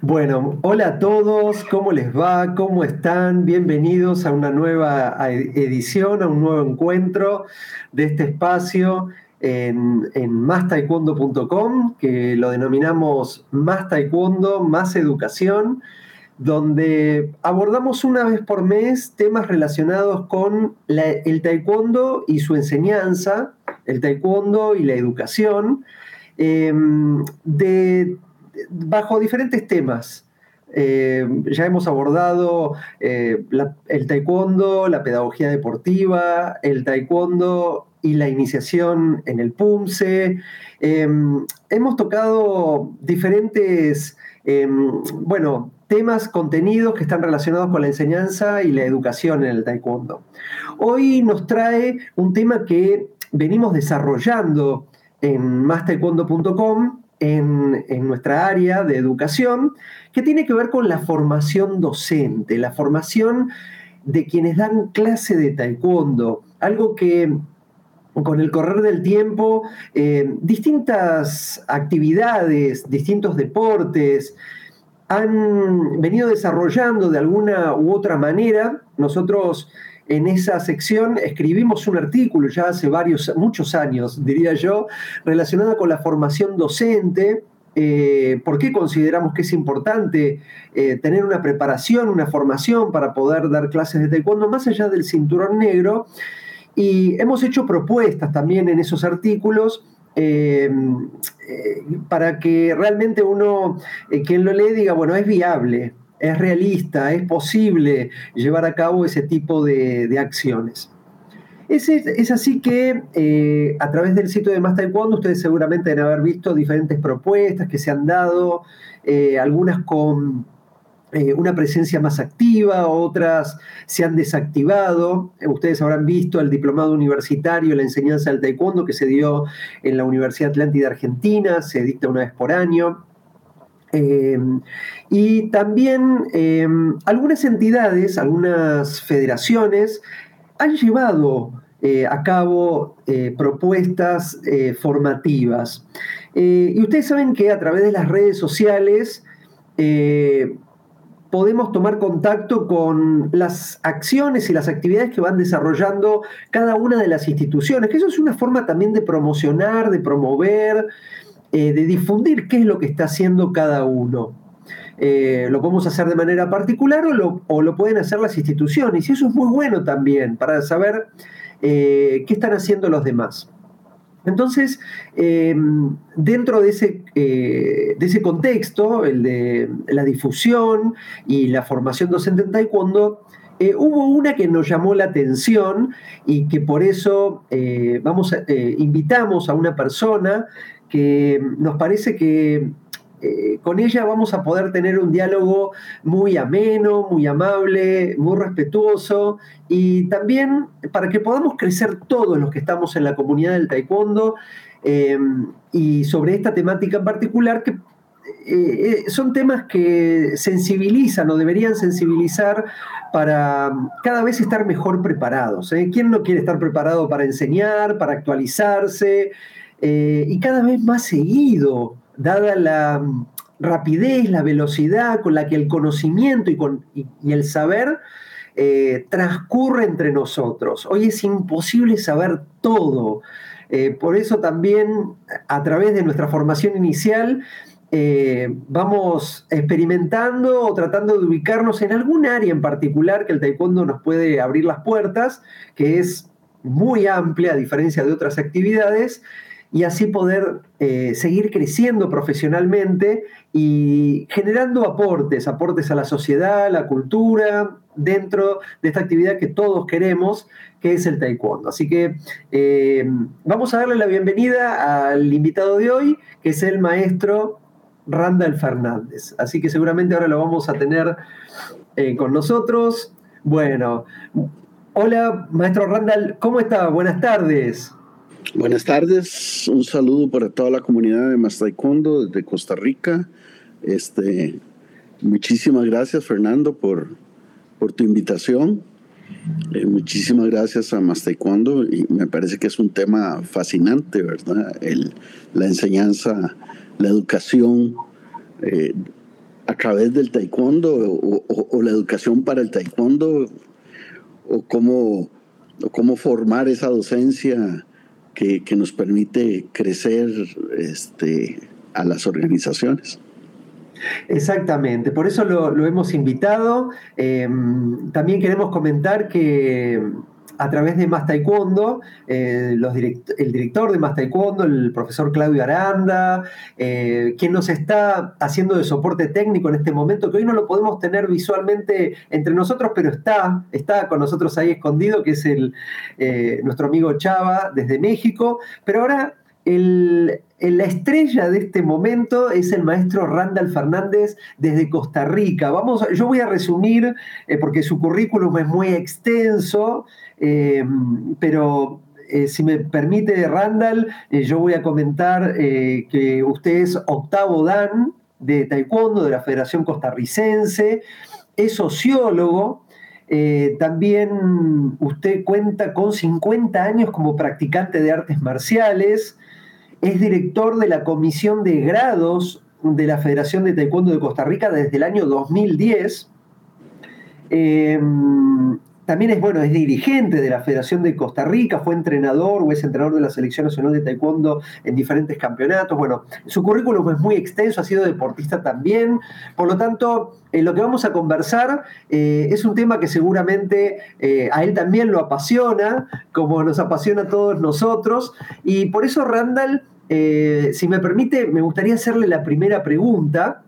Bueno, hola a todos, ¿cómo les va? ¿Cómo están? Bienvenidos a una nueva edición, a un nuevo encuentro de este espacio en, en mastaekwondo.com, que lo denominamos Más Taekwondo, Más Educación, donde abordamos una vez por mes temas relacionados con el taekwondo y su enseñanza, el taekwondo y la educación, em, de bajo diferentes temas. Eh, ya hemos abordado eh, el taekwondo, la pedagogía deportiva, el taekwondo y la iniciación en el PUMSE. Em, hemos tocado diferentes, em, bueno, temas, contenidos que están relacionados con la enseñanza y la educación en el taekwondo. Hoy nos trae un tema que venimos desarrollando en mastaekwondo.com en, nuestra área de educación, que tiene que ver con la formación docente, la formación de quienes dan clase de taekwondo, algo que con el correr del tiempo, eh, distintas actividades, distintos deportes, han venido desarrollando de alguna u otra manera. Nosotros en esa sección escribimos un artículo ya hace varios, muchos años, diría yo, relacionado con la formación docente. Eh, ¿Por qué consideramos que es importante eh, tener una preparación, una formación para poder dar clases de taekwondo más allá del cinturón negro? Y hemos hecho propuestas también en esos artículos eh, para que realmente uno, quien lo lee, diga, bueno, es viable, es realista, es posible llevar a cabo ese tipo de, acciones. Es, así que eh, a través del sitio de Más Taekwondo ustedes seguramente deben haber visto diferentes propuestas que se han dado, eh, algunas con eh, una presencia más activa, otras se han desactivado. Ustedes habrán visto el diplomado universitario, la enseñanza del taekwondo que se dio en la Universidad Atlántida Argentina, se dicta una vez por año. Em, y también em, algunas entidades, algunas federaciones han llevado eh, a cabo eh, propuestas eh, formativas. y ustedes saben que a través de las redes sociales podemos tomar contacto con las acciones y las actividades que van desarrollando cada una de las instituciones, que eso es una forma también de promocionar, de promover, eh, de difundir qué es lo que está haciendo cada uno. Eh, lo podemos hacer de manera particular o lo, pueden hacer las instituciones. Y eso es muy bueno también para saber eh, qué están haciendo los demás. Entonces, dentro de ese, de ese contexto, el de la difusión y la formación docente en Taekwondo, hubo una que nos llamó la atención y que por eso vamos invitamos a una persona que nos parece que eh, con ella vamos a poder tener un diálogo muy ameno, muy amable, muy respetuoso y también para que podamos crecer todos los que estamos en la comunidad del taekwondo em, y sobre esta temática en particular que eh, eh, son temas que sensibilizan o deberían sensibilizar para cada vez estar mejor preparados. ¿Quién no quiere estar preparado para enseñar, para actualizarse? Eh, y cada vez más seguido, dada la mm, rapidez, la velocidad con la que el conocimiento y, con, el saber eh, transcurre entre nosotros. Hoy es imposible saber todo. Eh, por eso también a través de nuestra formación inicial vamos experimentando o tratando de ubicarnos en algún área en particular que el taekwondo nos puede abrir las puertas, que es muy amplia a diferencia de otras actividades, y así poder eh, seguir creciendo profesionalmente y generando aportes, aportes a la sociedad, a la cultura, dentro de esta actividad que todos queremos, que es el taekwondo. Así que eh, vamos a darle la bienvenida al invitado de hoy, que es el maestro Randall Fernández. Así que seguramente ahora lo vamos a tener eh, con nosotros. Bueno, hola, maestro Randall, ¿cómo está? Buenas tardes. Buenas tardes, un saludo para toda la comunidad de Más desde Costa Rica. Este, muchísimas gracias Fernando por, por tu invitación. Eh, muchísimas gracias a Más y me parece que es un tema fascinante, ¿verdad? La enseñanza, la educación eh, través del taekwondo o, la educación para el taekwondo o cómo, cómo formar esa docencia que, nos permite crecer este, a las organizaciones. Exactamente, por eso lo, hemos invitado. Em, también queremos comentar que a través de Más Taekwondo, eh, el director de Más Taekwondo, el profesor Claudio Aranda, eh, quien nos está haciendo de soporte técnico en este momento, que hoy no lo podemos tener visualmente entre nosotros, pero está, está con nosotros ahí escondido, que es el, eh, nuestro amigo Chava desde México. Pero ahora la estrella de este momento es el maestro Randall Fernández desde Costa Rica. Vamos, yo voy a resumir, porque su currículum es muy extenso, eh, pero eh, si me permite, Randall, eh, yo voy a comentar que usted es octavo Dan de Taekwondo de la Federación Costarricense, es sociólogo, también usted cuenta con 50 años como practicante de artes marciales, es director de la Comisión de Grados de la Federación de Taekwondo de Costa Rica desde el año 2010. También es, bueno, es dirigente de la Federación de Costa Rica, fue entrenador o es entrenador de la Selección Nacional de Taekwondo en diferentes campeonatos. Bueno, su currículum es muy extenso, ha sido deportista también. Por lo tanto, eh, lo que vamos a conversar eh, es un tema que seguramente eh, a él también lo apasiona, como nos apasiona a todos nosotros. Y por eso, Randall, si me permite, me gustaría hacerle la primera pregunta.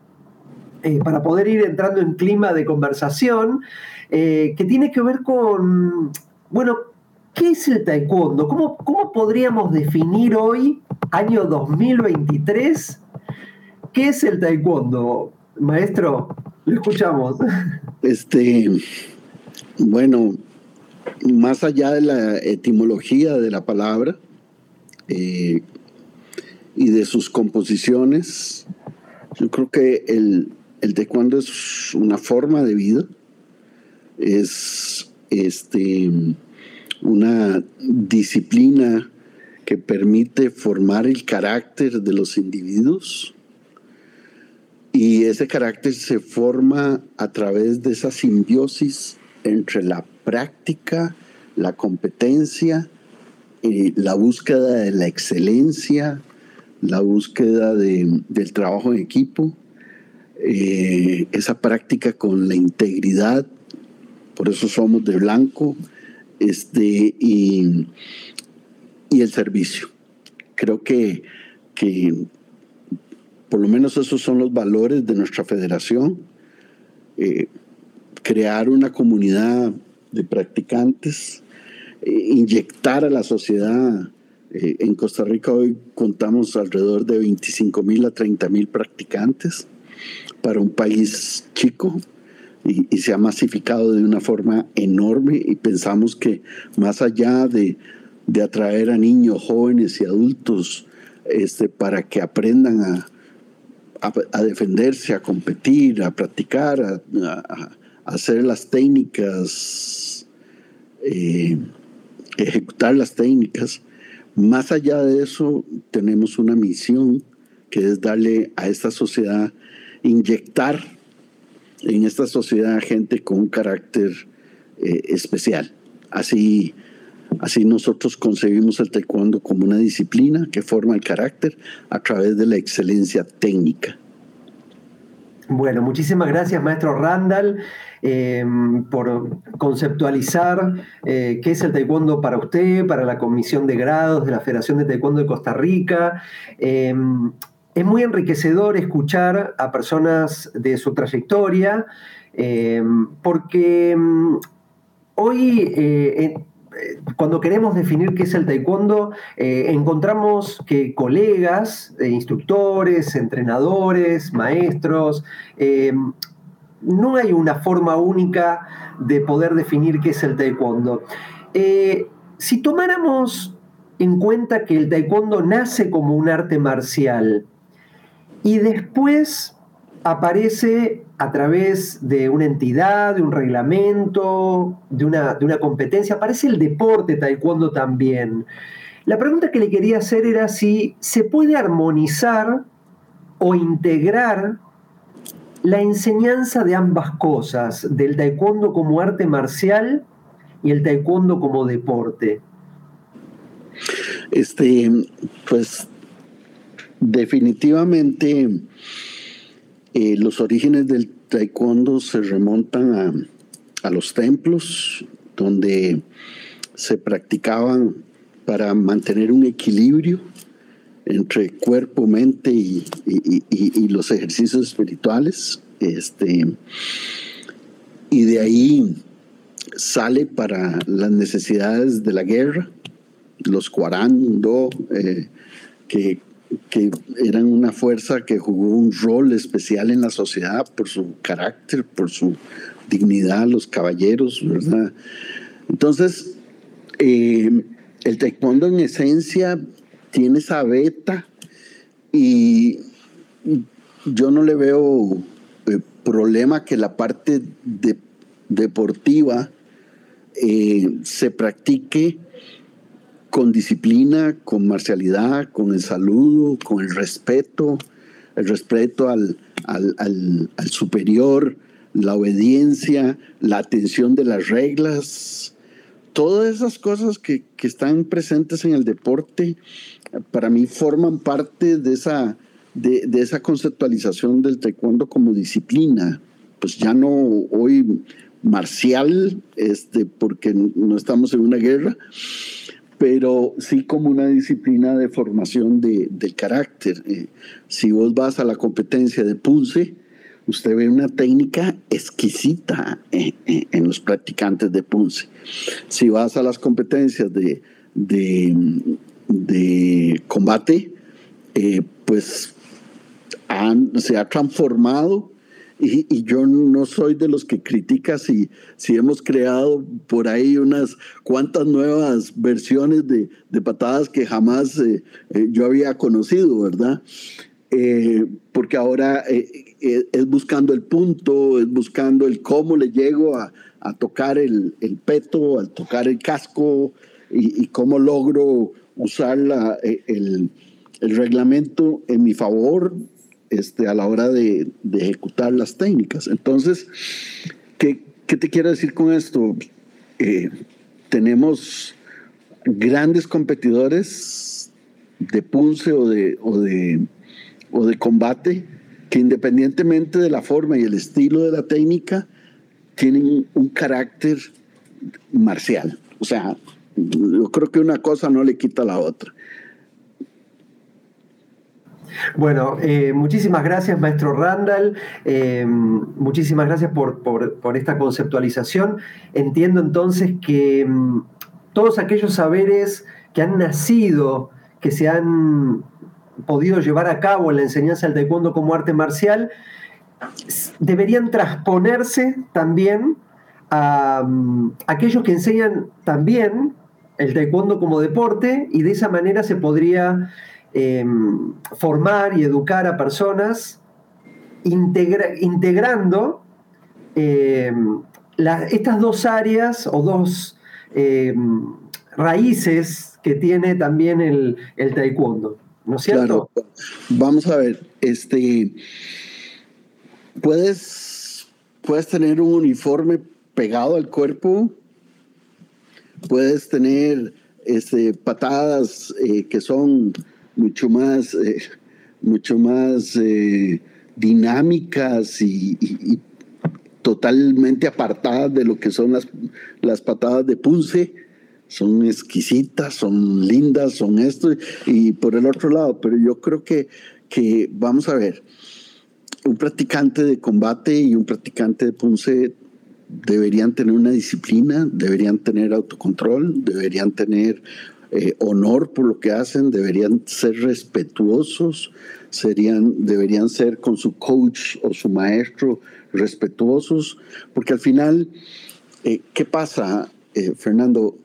para poder ir entrando en clima de conversación. Eh, que tiene que ver con, bueno, ¿qué es el taekwondo? ¿Cómo, ¿Cómo podríamos definir hoy, año 2023, qué es el taekwondo? Maestro, lo escuchamos. Este, bueno, más allá de la etimología de la palabra eh, y de sus composiciones, yo creo que el, el taekwondo es una forma de vida es este, una disciplina que permite formar el carácter de los individuos. Y ese carácter se forma a través de esa simbiosis entre la práctica, la competencia, eh, la búsqueda de la excelencia, la búsqueda del trabajo en equipo, eh, esa práctica con la integridad por eso somos de blanco, este, y, el servicio. Creo que, que por lo menos esos son los valores de nuestra federación. Eh, crear una comunidad de practicantes, eh, inyectar a la sociedad. Eh, en Costa Rica hoy contamos alrededor de 25 mil a 30 mil practicantes para un país chico y, se ha masificado de una forma enorme y pensamos que más allá de, atraer a niños, jóvenes y adultos este, para que aprendan a, a, defenderse, a competir, a practicar, a, hacer las técnicas, eh, ejecutar las técnicas. Más allá de eso, tenemos una misión que es darle a esta sociedad, inyectar en esta sociedad gente con un carácter eh, especial. Así, así nosotros concebimos el taekwondo como una disciplina que forma el carácter a través de la excelencia técnica. Bueno, muchísimas gracias, maestro Randall, eh, por conceptualizar eh, qué es el taekwondo para usted, para la Comisión de Grados de la Federación de Taekwondo de Costa Rica es muy enriquecedor escuchar a personas de su trayectoria, eh, porque mm, hoy, eh, eh, cuando queremos definir qué es el taekwondo, encontramos que colegas, instructores, entrenadores, maestros, no hay una forma única de poder definir qué es el taekwondo. si tomáramos en cuenta que el taekwondo nace como un arte marcial, y después aparece a través de una entidad, de un reglamento, de una, de una competencia, aparece el deporte taekwondo también. La pregunta que le quería hacer era si se puede armonizar o integrar la enseñanza de ambas cosas, del taekwondo como arte marcial y el taekwondo como deporte? Este, pues definitivamente eh, los orígenes del taekwondo se remontan a, los templos donde se practicaban para mantener un equilibrio entre cuerpo, mente y, los ejercicios espirituales. Este, y de ahí sale para las necesidades de la guerra, los cuarando, eh, que, que eran una fuerza que jugó un rol especial en la sociedad por su carácter, por su dignidad, los caballeros, ¿verdad? Entonces, eh, el taekwondo en esencia tiene esa beta y yo no le veo eh, problema que la parte deportiva eh, se practique con disciplina, con marcialidad, con el saludo, con el respeto, el respeto al, superior, la obediencia, la atención de las reglas, todas esas cosas que, están presentes en el deporte, para mí forman parte de esa, de, de, esa conceptualización del taekwondo como disciplina. Pues ya no hoy marcial, este, porque no estamos en una guerra, pero sí como una disciplina de formación de, del carácter. Eh, si vos vas a la competencia de Punce, usted ve una técnica exquisita eh, eh, en los practicantes de Punce. Si vas a las competencias de, de, combate, pues se ha transformado y, yo no soy de los que critica si, si hemos creado por ahí unas cuantas nuevas versiones de, de patadas que jamás eh, eh, yo había conocido, ¿verdad? Eh, porque ahora es buscando el punto, es buscando el cómo le llego a, a tocar el, el, peto, al tocar el casco y, y cómo logro usar la, el, el reglamento en mi favor este, a la hora de, ejecutar las técnicas. Entonces, ¿qué, te quiero decir con esto? Eh, tenemos grandes competidores de punce o de, o de, o de combate que independientemente de la forma y el estilo de la técnica, tienen un carácter marcial. O sea, yo creo que una cosa no le quita a la otra. Bueno, eh, muchísimas gracias, maestro Randall. Eh, muchísimas gracias por, esta conceptualización. Entiendo entonces que mm, todos aquellos saberes que han nacido, que se han podido llevar a cabo en la enseñanza del taekwondo como arte marcial, deberían transponerse también a mm, aquellos que enseñan también el taekwondo como deporte y de esa manera se podría Em, formar y educar a personas integrando em, estas dos áreas o dos em, raíces que tiene también el, taekwondo, ¿no es cierto? Vamos a ver, este, puedes, puedes tener un uniforme pegado al cuerpo, puedes tener este, patadas eh, que son mucho más, eh, mucho más eh, dinámicas y, totalmente apartadas de lo que son las, las patadas de punce. Son exquisitas, son lindas, son esto, y por el otro lado, pero yo creo que, que vamos a ver, un practicante de combate y un practicante de punce deberían tener una disciplina, deberían tener autocontrol, deberían tener eh, honor por lo que hacen, deberían ser respetuosos, serían, deberían ser con su coach o su maestro respetuosos, porque al final, eh, ¿qué pasa, eh, Fernando?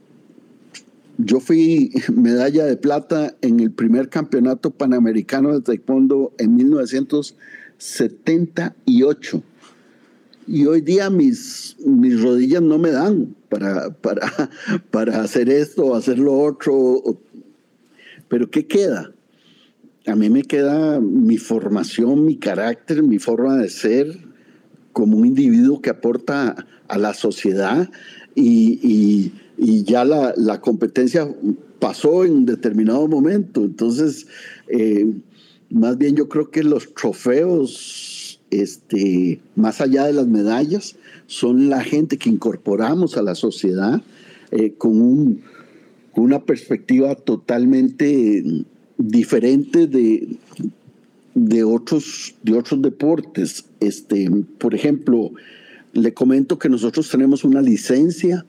Yo fui medalla de plata en el primer campeonato panamericano de taekwondo en 1978 y hoy día mis, mis rodillas no me dan para, para, para hacer esto o hacer lo otro. Pero ¿qué queda? A mí me queda mi formación, mi carácter, mi forma de ser, como un individuo que aporta a la sociedad y, ya la, competencia pasó en un determinado momento. Entonces, eh, más bien yo creo que los trofeos, este, más allá de las medallas, son la gente que incorporamos a la sociedad eh, con, un, una perspectiva totalmente diferente de, de, otros, de otros deportes. Este, por ejemplo, le comento que nosotros tenemos una licencia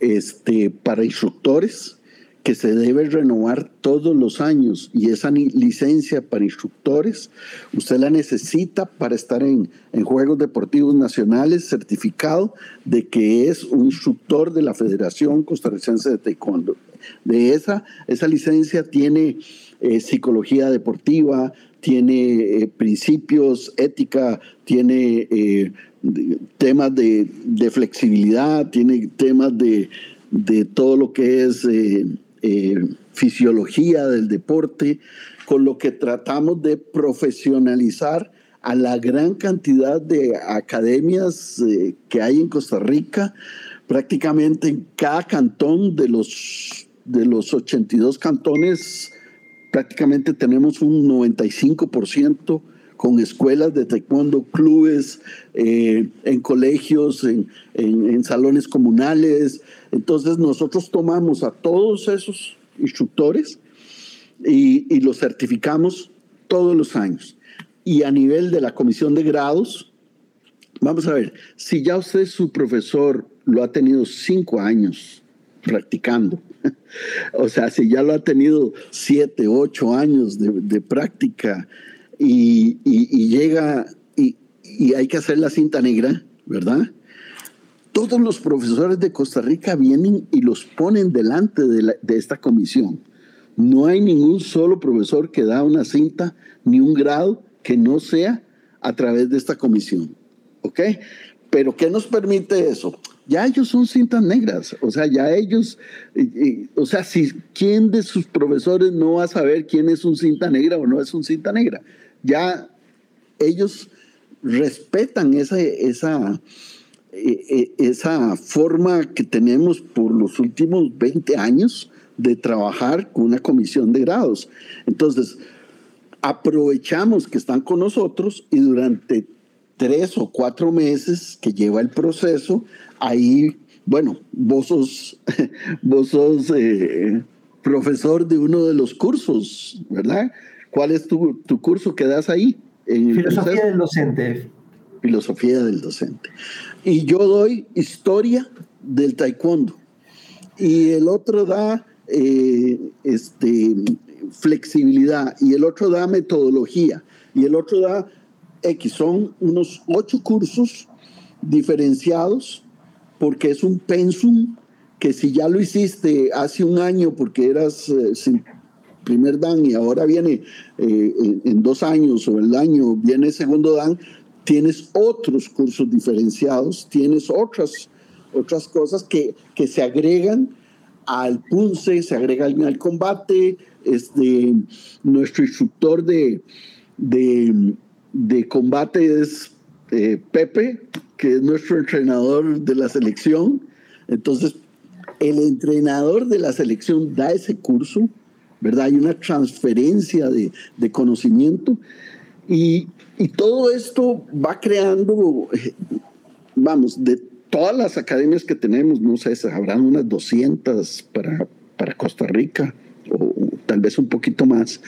este, para instructores que se debe renovar todos los años y esa licencia para instructores usted la necesita para estar en, en, Juegos Deportivos Nacionales certificado de que es un instructor de la Federación Costarricense de Taekwondo. De esa, esa licencia tiene eh, psicología deportiva, tiene eh, principios, ética, tiene eh, temas de, de, flexibilidad, tiene temas de, de todo lo que es eh, fisiología del deporte, con lo que tratamos de profesionalizar a la gran cantidad de academias eh, que hay en Costa Rica, prácticamente en cada cantón de los, de los 82 cantones, prácticamente tenemos un 95% con escuelas de taekwondo, clubes, eh, en colegios, en, en, salones comunales. Entonces nosotros tomamos a todos esos instructores y, y los certificamos todos los años. Y a nivel de la comisión de grados, vamos a ver, si ya usted su profesor lo ha tenido cinco años practicando, o sea, si ya lo ha tenido siete, ocho años de, de práctica, y, llega y, hay que hacer la cinta negra, ¿verdad? Todos los profesores de Costa Rica vienen y los ponen delante de, esta comisión. No hay ningún solo profesor que da una cinta ni un grado que no sea a través de esta comisión. ¿Ok? Pero ¿qué nos permite eso? Ya ellos son cintas negras, o sea, ya ellos, o sea, si quién de sus profesores no va a saber quién es un cinta negra o no es un cinta negra ya ellos respetan esa, esa, e, e, esa forma que tenemos por los últimos 20 años de trabajar con una comisión de grados. Entonces, aprovechamos que están con nosotros y durante tres o cuatro meses que lleva el proceso, ahí, bueno, vos sos, eh, profesor de uno de los cursos, ¿verdad? ¿Cuál es tu, curso que das ahí? Filosofía del docente. Filosofía del docente. Y yo doy historia del taekwondo. Y el otro da eh, este, flexibilidad. Y el otro da metodología. Y el otro da X. Son unos ocho cursos diferenciados porque es un pensum que si ya lo hiciste hace un año porque eras eh, primer dan y ahora viene eh, en, dos años o el año viene segundo dan, tienes otros cursos diferenciados, tienes otras, otras cosas que, que se agregan al punce, se agrega al combate, este, nuestro instructor de, de, de combate es eh, Pepe, que es nuestro entrenador de la selección. Entonces, el entrenador de la selección da ese curso ¿verdad? Hay una transferencia de, conocimiento y, todo esto va creando, eh, vamos, de todas las academias que tenemos, no sé, habrán unas 200 para, para Costa Rica o tal vez un poquito más.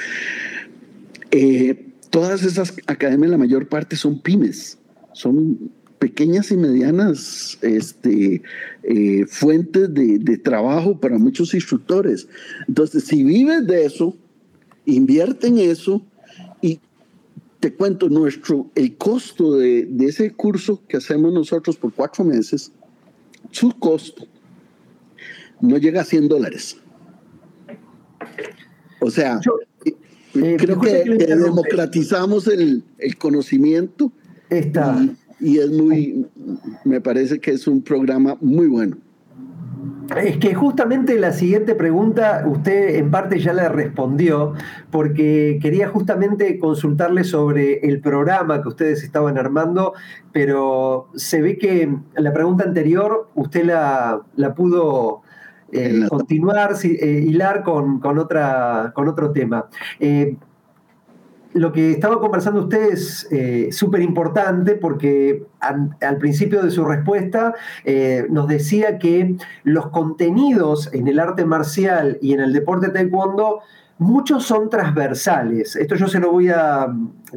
Eh, todas esas academias, la mayor parte son pymes, son pequeñas y medianas este, eh, fuentes de, de, trabajo para muchos instructores. Entonces, si vives de eso, invierte en eso y te cuento, nuestro, el costo de, de ese curso que hacemos nosotros por cuatro meses, su costo no llega a 100 dólares. O sea, eh, creo que, democratizamos el, el conocimiento. Está y es muy, me parece que es un programa muy bueno. Es que justamente la siguiente pregunta usted en parte ya la respondió, porque quería justamente consultarle sobre el programa que ustedes estaban armando, pero se ve que la pregunta anterior usted la, pudo eh, continuar, eh, hilar con, otra, con otro tema. Eh, lo que estaba conversando usted es eh, súper importante porque al principio de su respuesta eh, nos decía que los contenidos en el arte marcial y en el deporte taekwondo muchos son transversales. Esto yo se lo voy a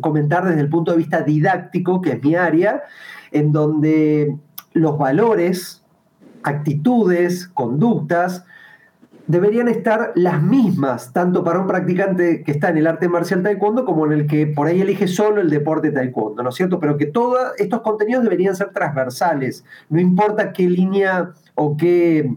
comentar desde el punto de vista didáctico, que es mi área, en donde los valores, actitudes, conductas, deberían estar las mismas, tanto para un practicante que está en el arte marcial taekwondo como en el que por ahí elige solo el deporte taekwondo, ¿no es cierto? Pero que todos estos contenidos deberían ser transversales, no importa qué línea o qué,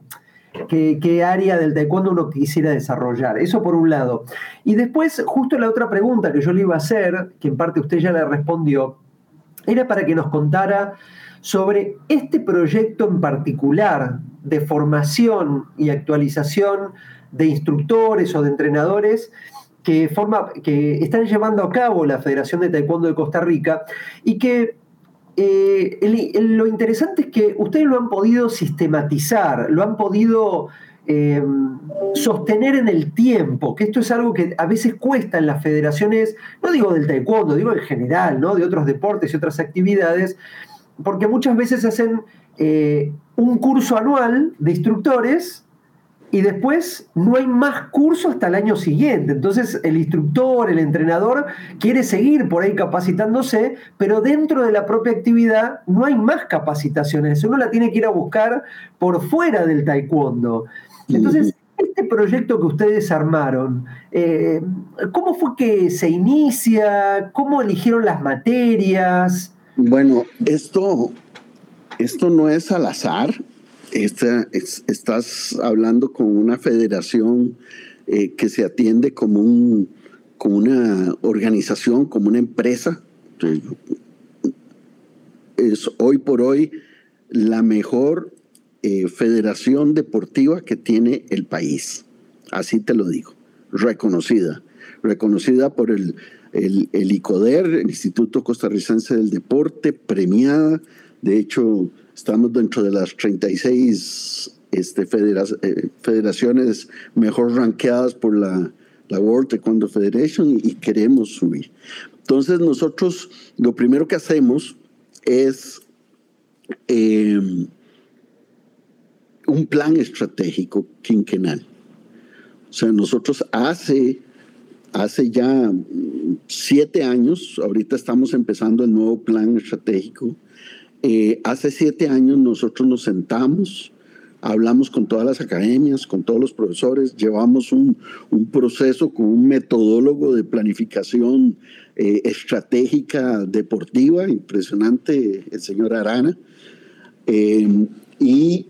qué, área del taekwondo uno quisiera desarrollar. Eso por un lado. Y después, justo la otra pregunta que yo le iba a hacer, que en parte usted ya le respondió, era para que nos contara sobre este proyecto en particular de formación y actualización de instructores o de entrenadores que, forma, que están llevando a cabo la Federación de Taekwondo de Costa Rica y que eh, lo interesante es que ustedes lo han podido sistematizar, lo han podido eh, sostener en el tiempo, que esto es algo que a veces cuesta en las federaciones, no digo del taekwondo, digo en general, ¿no? de otros deportes y otras actividades, porque muchas veces hacen eh, un curso anual de instructores y después no hay más curso hasta el año siguiente. Entonces el instructor, el entrenador quiere seguir por ahí capacitándose, pero dentro de la propia actividad no hay más capacitaciones. Uno la tiene que ir a buscar por fuera del taekwondo. Entonces, este proyecto que ustedes armaron, eh, ¿cómo fue que se inicia? ¿Cómo eligieron las materias? Bueno, esto, esto no es al azar. estás hablando con una federación eh, que se atiende como, un, como una organización, como una empresa. Es hoy por hoy la mejor eh, federación deportiva que tiene el país. Así te lo digo, reconocida. Reconocida por el, el, ICODER, el Instituto Costarricense del Deporte, premiada. De hecho, estamos dentro de las 36 este, eh, federaciones mejor ranqueadas por la, la World Taekwondo Federation y, queremos subir. Entonces nosotros lo primero que hacemos es em, un plan estratégico quinquenal. O sea, nosotros hace hace ya siete años, ahorita estamos empezando el nuevo plan estratégico, eh, hace siete años nosotros nos sentamos, hablamos con todas las academias, con todos los profesores, llevamos un, proceso con un metodólogo de planificación eh, estratégica deportiva, impresionante el señor Arana, eh, y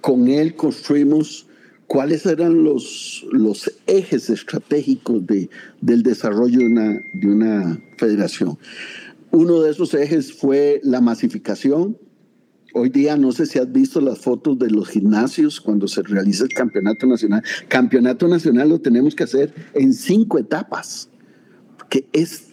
con él construimos cuáles eran los, los ejes estratégicos de, del desarrollo de una, de una federación. Uno de esos ejes fue la masificación. Hoy día no sé si has visto las fotos de los gimnasios cuando se realiza el campeonato nacional. Campeonato nacional lo tenemos que hacer en cinco etapas, que es,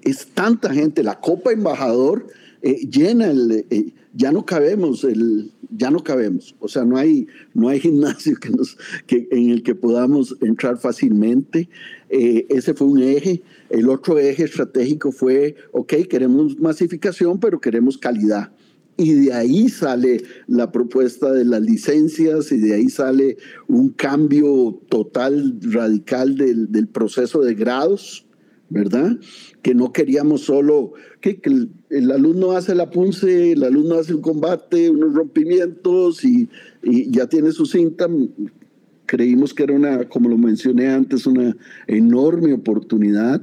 es tanta gente. La Copa Embajador eh, llena el... Eh, ya no cabemos, el, ya no cabemos. O sea, no hay, no hay gimnasio que nos, que, en el que podamos entrar fácilmente. Eh, ese fue un eje. El otro eje estratégico fue, ok, queremos masificación, pero queremos calidad. Y de ahí sale la propuesta de las licencias y de ahí sale un cambio total, radical del, del proceso de grados, ¿verdad? Que no queríamos solo que, el, alumno hace la punce, el alumno hace un combate, unos rompimientos y, ya tiene su cinta. Creímos que era una, como lo mencioné antes, una enorme oportunidad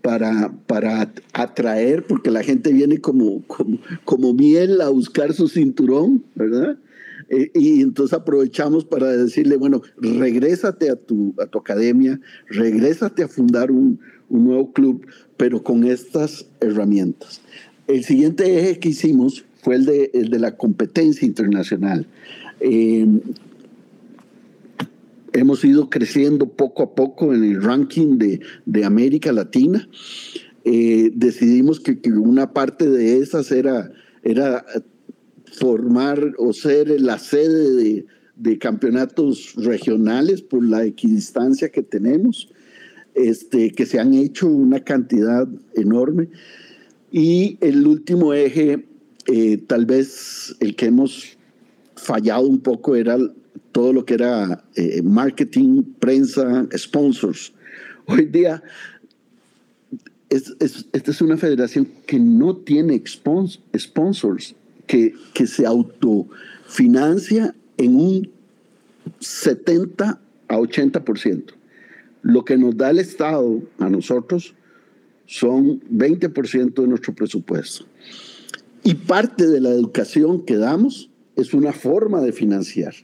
para, para atraer, porque la gente viene como, como, como miel a buscar su cinturón, ¿verdad? Eh, y entonces aprovechamos para decirle, bueno, regrésate a tu, a tu academia, regrésate a fundar un, un nuevo club, pero con estas herramientas. El siguiente eje que hicimos fue el de, el de la competencia internacional. Eh, hemos ido creciendo poco a poco en el ranking de, de América Latina. Eh, decidimos que, que, una parte de esas era, era formar o ser la sede de, de campeonatos regionales por la equidistancia que tenemos, este, que se han hecho una cantidad enorme. Y el último eje, eh, tal vez el que hemos fallado un poco, era todo lo que era eh, marketing, prensa, sponsors. Hoy día, es, es, esta es una federación que no tiene sponsors, que, que se autofinancia en un 70 a 80%. Lo que nos da el Estado a nosotros son 20% de nuestro presupuesto. Y parte de la educación que damos es una forma de financiar.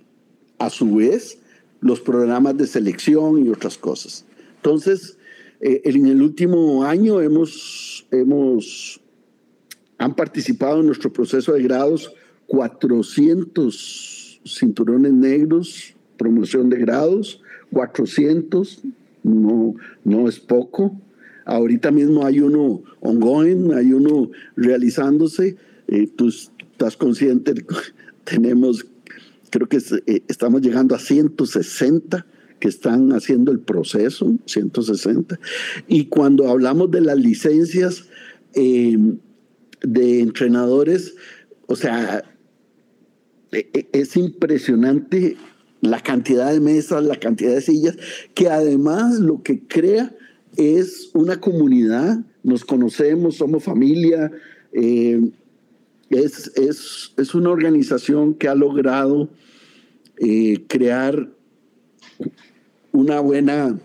A su vez, los programas de selección y otras cosas. Entonces, eh, en el último año hemos, hemos, han participado en nuestro proceso de grados 400 cinturones negros, promoción de grados, 400, no, no es poco. Ahorita mismo hay uno ongoing, hay uno realizándose. Eh, tú estás consciente, tenemos, creo que eh, estamos llegando a 160 que están haciendo el proceso, 160. Y cuando hablamos de las licencias eh, de entrenadores, o sea, e, e, es impresionante la cantidad de mesas, la cantidad de sillas, que además lo que crea es una comunidad, nos conocemos, somos familia, eh, es, es, es, una organización que ha logrado eh, crear una buena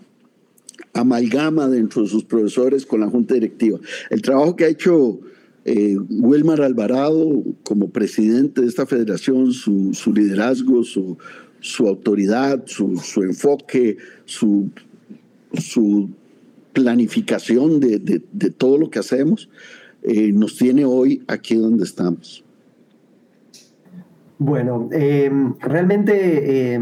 amalgama dentro de sus profesores con la junta directiva. El trabajo que ha hecho eh, Wilmar Alvarado como presidente de esta federación, su, su liderazgo, su, su autoridad, su, su enfoque, su, su planificación de, de, todo lo que hacemos, eh, nos tiene hoy aquí donde estamos. Bueno, eh, realmente, eh,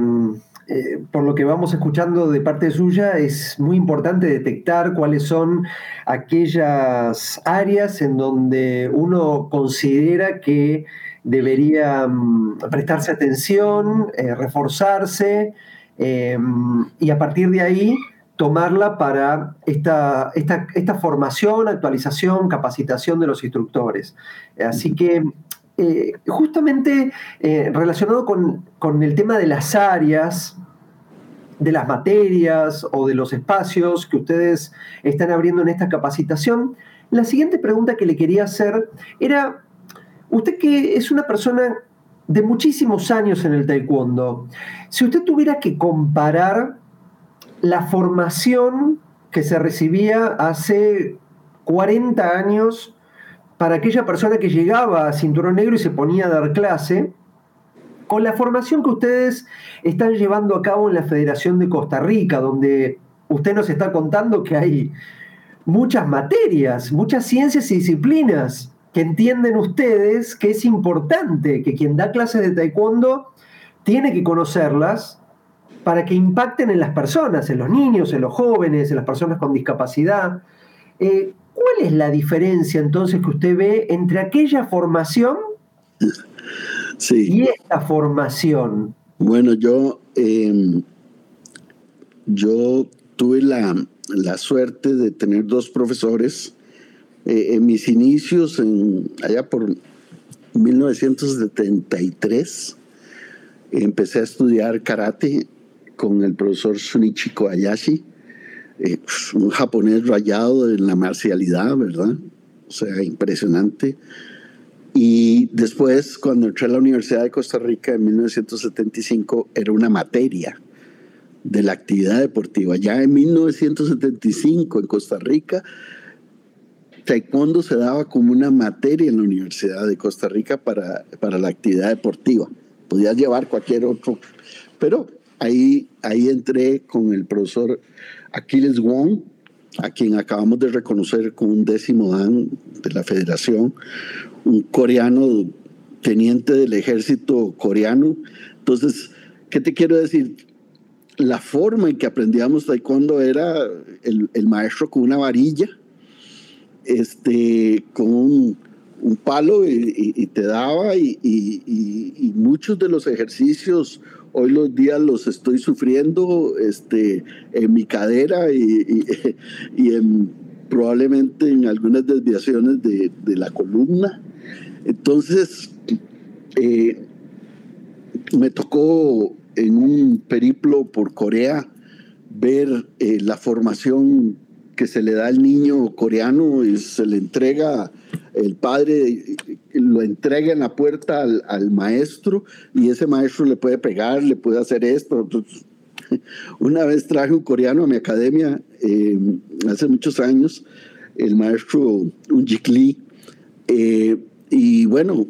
eh, por lo que vamos escuchando de parte suya, es muy importante detectar cuáles son aquellas áreas en donde uno considera que debería mm, prestarse atención, eh, reforzarse eh, y a partir de ahí tomarla para esta, esta, esta, formación, actualización, capacitación de los instructores. Así que eh, justamente eh, relacionado con, con el tema de las áreas, de las materias o de los espacios que ustedes están abriendo en esta capacitación, la siguiente pregunta que le quería hacer era Usted que es una persona de muchísimos años en el taekwondo, si usted tuviera que comparar la formación que se recibía hace 40 años para aquella persona que llegaba a cinturón negro y se ponía a dar clase, con la formación que ustedes están llevando a cabo en la Federación de Costa Rica, donde usted nos está contando que hay muchas materias, muchas ciencias y disciplinas que entienden ustedes que es importante que quien da clases de taekwondo tiene que conocerlas para que impacten en las personas, en los niños, en los jóvenes, en las personas con discapacidad. Eh, ¿Cuál es la diferencia entonces que usted ve entre aquella formación sí. y esta formación? Bueno, yo, eh, yo tuve la, la suerte de tener dos profesores eh, en mis inicios, en, allá por 1973, empecé a estudiar karate con el profesor Sunichi Kobayashi, eh, un japonés rayado en la marcialidad, ¿verdad? O sea, impresionante. Y después, cuando entré a la Universidad de Costa Rica en 1975, era una materia de la actividad deportiva. Ya en 1975 en Costa Rica taekwondo se daba como una materia en la Universidad de Costa Rica para, para la actividad deportiva. Podías llevar cualquier otro, pero ahí, ahí entré con el profesor Aquiles Wong, a quien acabamos de reconocer con un décimo dan de la federación, un coreano teniente del ejército coreano. Entonces, ¿qué te quiero decir? La forma en que aprendíamos taekwondo era el, el maestro con una varilla, este, con un, palo y, te daba y, y, muchos de los ejercicios hoy los días los estoy sufriendo este, en mi cadera y, en, probablemente en algunas desviaciones de, de la columna. Entonces, eh, me tocó en un periplo por Corea ver eh, la formación que se le da al niño coreano y se le entrega, el padre lo entrega en la puerta al, maestro y ese maestro le puede pegar, le puede hacer esto. una vez traje un coreano a mi academia eh, hace muchos años, el maestro un Lee, eh, y bueno,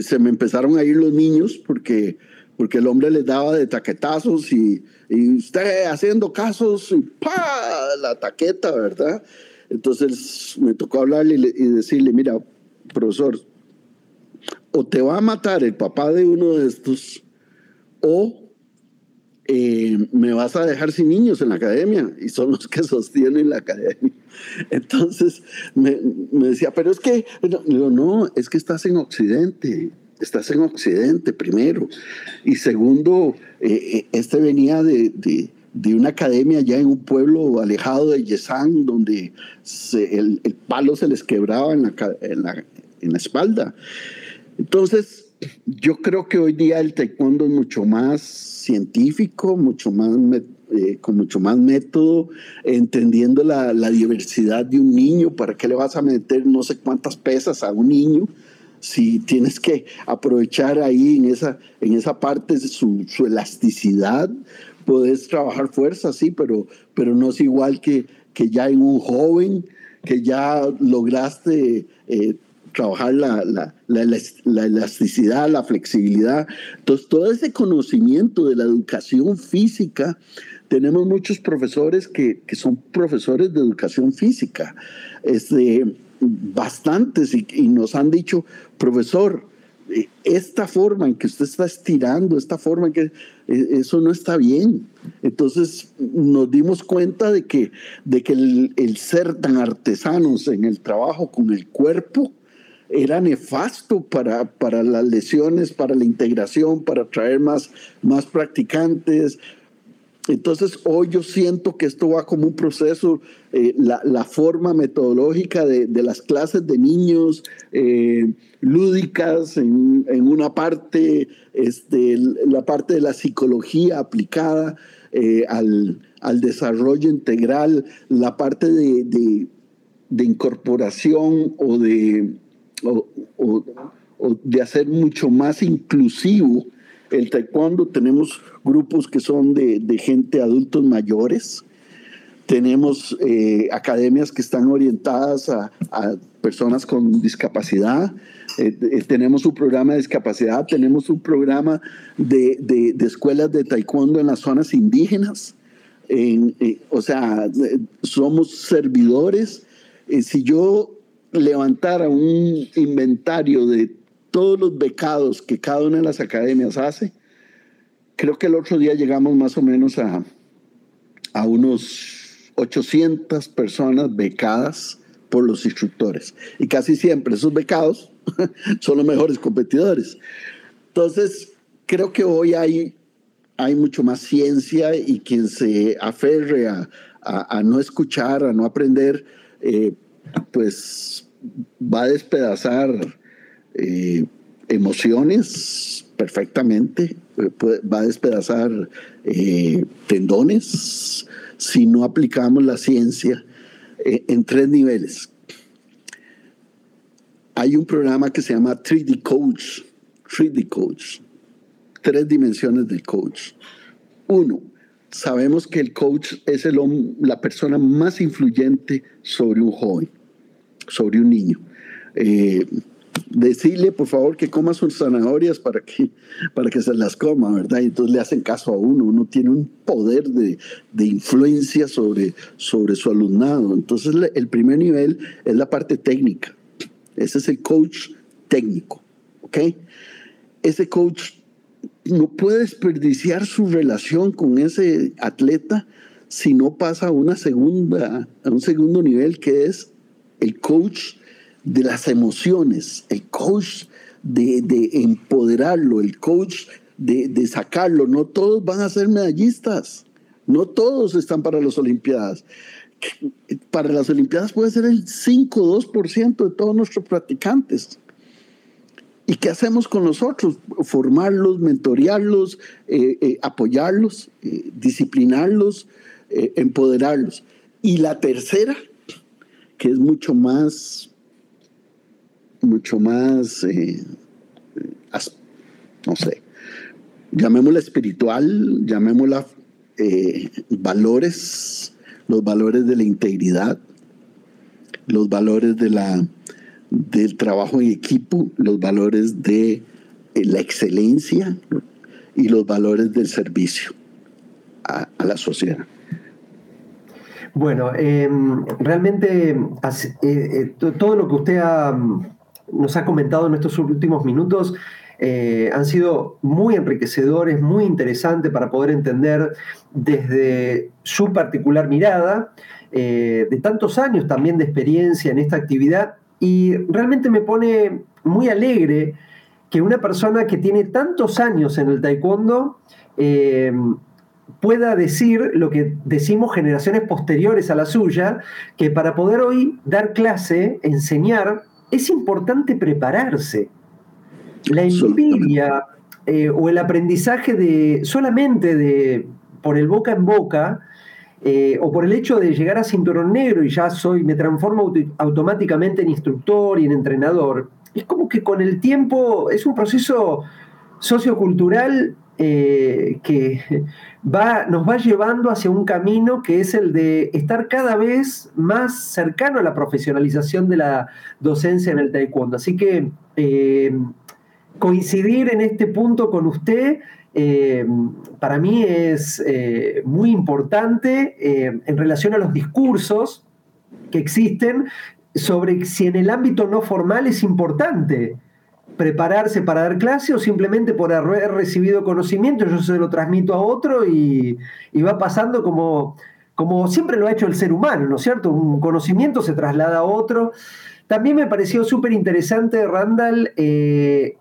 se me empezaron a ir los niños porque, porque el hombre les daba de taquetazos y, y usted haciendo casos y ¡pa! la taqueta, ¿verdad? Entonces me tocó hablarle y, decirle, mira, profesor, o te va a matar el papá de uno de estos, o eh, me vas a dejar sin niños en la academia y son los que sostienen la academia. Entonces me, decía, pero es que, digo, no, es que estás en Occidente, estás en Occidente primero. Y segundo, eh, eh, este venía de, de, de, una academia ya en un pueblo alejado de Yesán, donde el, palo se les quebraba en la, en la, en la espalda. Entonces, yo creo que hoy día el taekwondo es mucho más científico, mucho más eh, con mucho más método, entendiendo la, la, diversidad de un niño, para qué le vas a meter no sé cuántas pesas a un niño, si tienes que aprovechar ahí en esa, en esa parte su, su elasticidad, puedes trabajar fuerza, sí, pero, pero no es igual que, que ya en un joven, que ya lograste eh, trabajar la, la, la, elasticidad, la flexibilidad. Entonces, todo ese conocimiento de la educación física, tenemos muchos profesores que, que son profesores de educación física, este, bastantes, y, nos han dicho, profesor, eh, esta forma en que usted está estirando, esta forma en que eh, eso no está bien. Entonces nos dimos cuenta de que, de que el, el, ser tan artesanos en el trabajo con el cuerpo era nefasto para, para las lesiones, para la integración, para traer más, más practicantes. Entonces hoy yo siento que esto va como un proceso, eh, la, forma metodológica de, las clases de niños eh, lúdicas en, una parte, este, la parte de la psicología aplicada eh, al, desarrollo integral, la parte de, incorporación o, de hacer mucho más inclusivo el taekwondo. Tenemos grupos que son de, gente adultos mayores. Tenemos eh, academias que están orientadas a, personas con discapacidad. Eh, eh, tenemos un programa de discapacidad, tenemos un programa de, escuelas de taekwondo en las zonas indígenas. En, o sea, somos servidores. si yo levantara un inventario de todos los becados que cada una de las academias hace, creo que el otro día llegamos más o menos a, a unos 800 personas becadas por los instructores. Y casi siempre esos becados son los mejores competidores. Entonces, creo que hoy hay, hay mucho más ciencia y quien se aferre a, a, no escuchar, a no aprender, eh, pues va a despedazar eh, emociones perfectamente, eh, va a despedazar eh, tendones si no aplicamos la ciencia en tres niveles. Hay un programa que se llama 3D Coach, 3D Coach, tres dimensiones del coach. Uno, sabemos que el coach es el, la persona más influyente sobre un joven sobre un niño. Decirle, por favor, que coma sus zanahorias para que, para que se las coma, ¿verdad? Y entonces le hacen caso a uno, uno tiene un poder de, de influencia sobre, sobre su alumnado. Entonces el primer nivel es la parte técnica, ese es el coach técnico, ¿ok? Ese coach no puede desperdiciar su relación con ese atleta si no pasa a una segunda, a un segundo nivel que es el coach de las emociones, el coach de, empoderarlo, el coach de, de, sacarlo. No todos van a ser medallistas, no todos están para las Olimpiadas. Para las Olimpiadas puede ser el 5 o 2% de todos nuestros practicantes. ¿Y qué hacemos con los otros? Formarlos, mentorearlos, eh, eh, apoyarlos, eh, disciplinarlos, empoderarlos. Y la tercera, que es mucho más, mucho más, no sé, llamémosla espiritual, llamémosla valores, los valores de la integridad, los valores de la del trabajo en equipo, los valores de eh, la excelencia y los valores del servicio a, la sociedad. Bueno, em, realmente eh, eh, todo lo que usted nos ha comentado en estos últimos minutos han sido muy enriquecedores, muy interesantes para poder entender desde su particular mirada, de tantos años también de experiencia en esta actividad, y realmente me pone muy alegre que una persona que tiene tantos años en el taekwondo eh, pueda decir lo que decimos generaciones posteriores a la suya, que para poder hoy dar clase, enseñar, es importante prepararse. La envidia eh, o el aprendizaje de solamente de por el boca en boca eh, o por el hecho de llegar a cinturón negro y ya soy, me transformo automáticamente en instructor y en entrenador, es como que con el tiempo es un proceso sociocultural eh, que va, nos va llevando hacia un camino que es el de estar cada vez más cercano a la profesionalización de la docencia en el taekwondo. Así que eh, coincidir en este punto con usted eh, para mí es eh, muy importante en relación a los discursos que existen sobre si en el ámbito no formal es importante prepararse para dar clase o simplemente por haber recibido conocimiento yo se lo transmito a otro y, va pasando como, como siempre lo ha hecho el ser humano, ¿no es cierto? Un conocimiento se traslada a otro. También me pareció súper interesante, Randall, que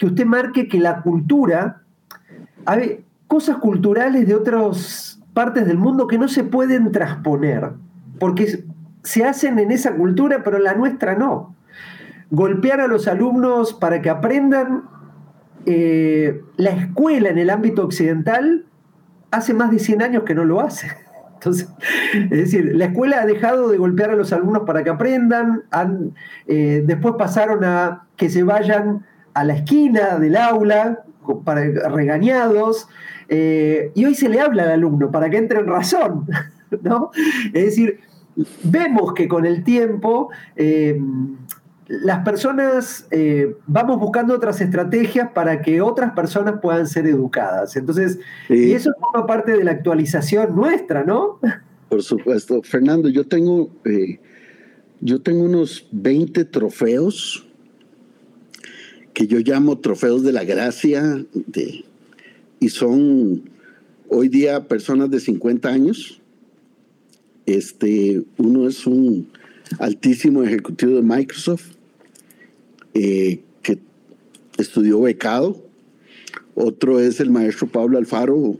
usted marque que la cultura hay cosas culturales de otras partes del mundo que no se pueden transponer, porque se hacen en esa cultura, pero la nuestra no. Golpear a los alumnos para que aprendan eh, la escuela en el ámbito occidental hace más de 100 años que no lo hace. Entonces, es decir, la escuela ha dejado de golpear a los alumnos para que aprendan, eh, después pasaron a que se vayan a la esquina del aula para, regañados, eh, y hoy se le habla al alumno para que entre en razón, ¿no? Es decir, vemos que con el tiempo las personas eh, vamos buscando otras estrategias para que otras personas puedan ser educadas. Entonces, y eso forma parte de la actualización nuestra, ¿no? Por supuesto. Fernando, yo tengo, yo tengo unos 20 trofeos que yo llamo trofeos de la gracia, de, y son hoy día personas de 50 años. Este, uno es un altísimo ejecutivo de Microsoft eh, que estudió becado. Otro es el maestro Pablo Alfaro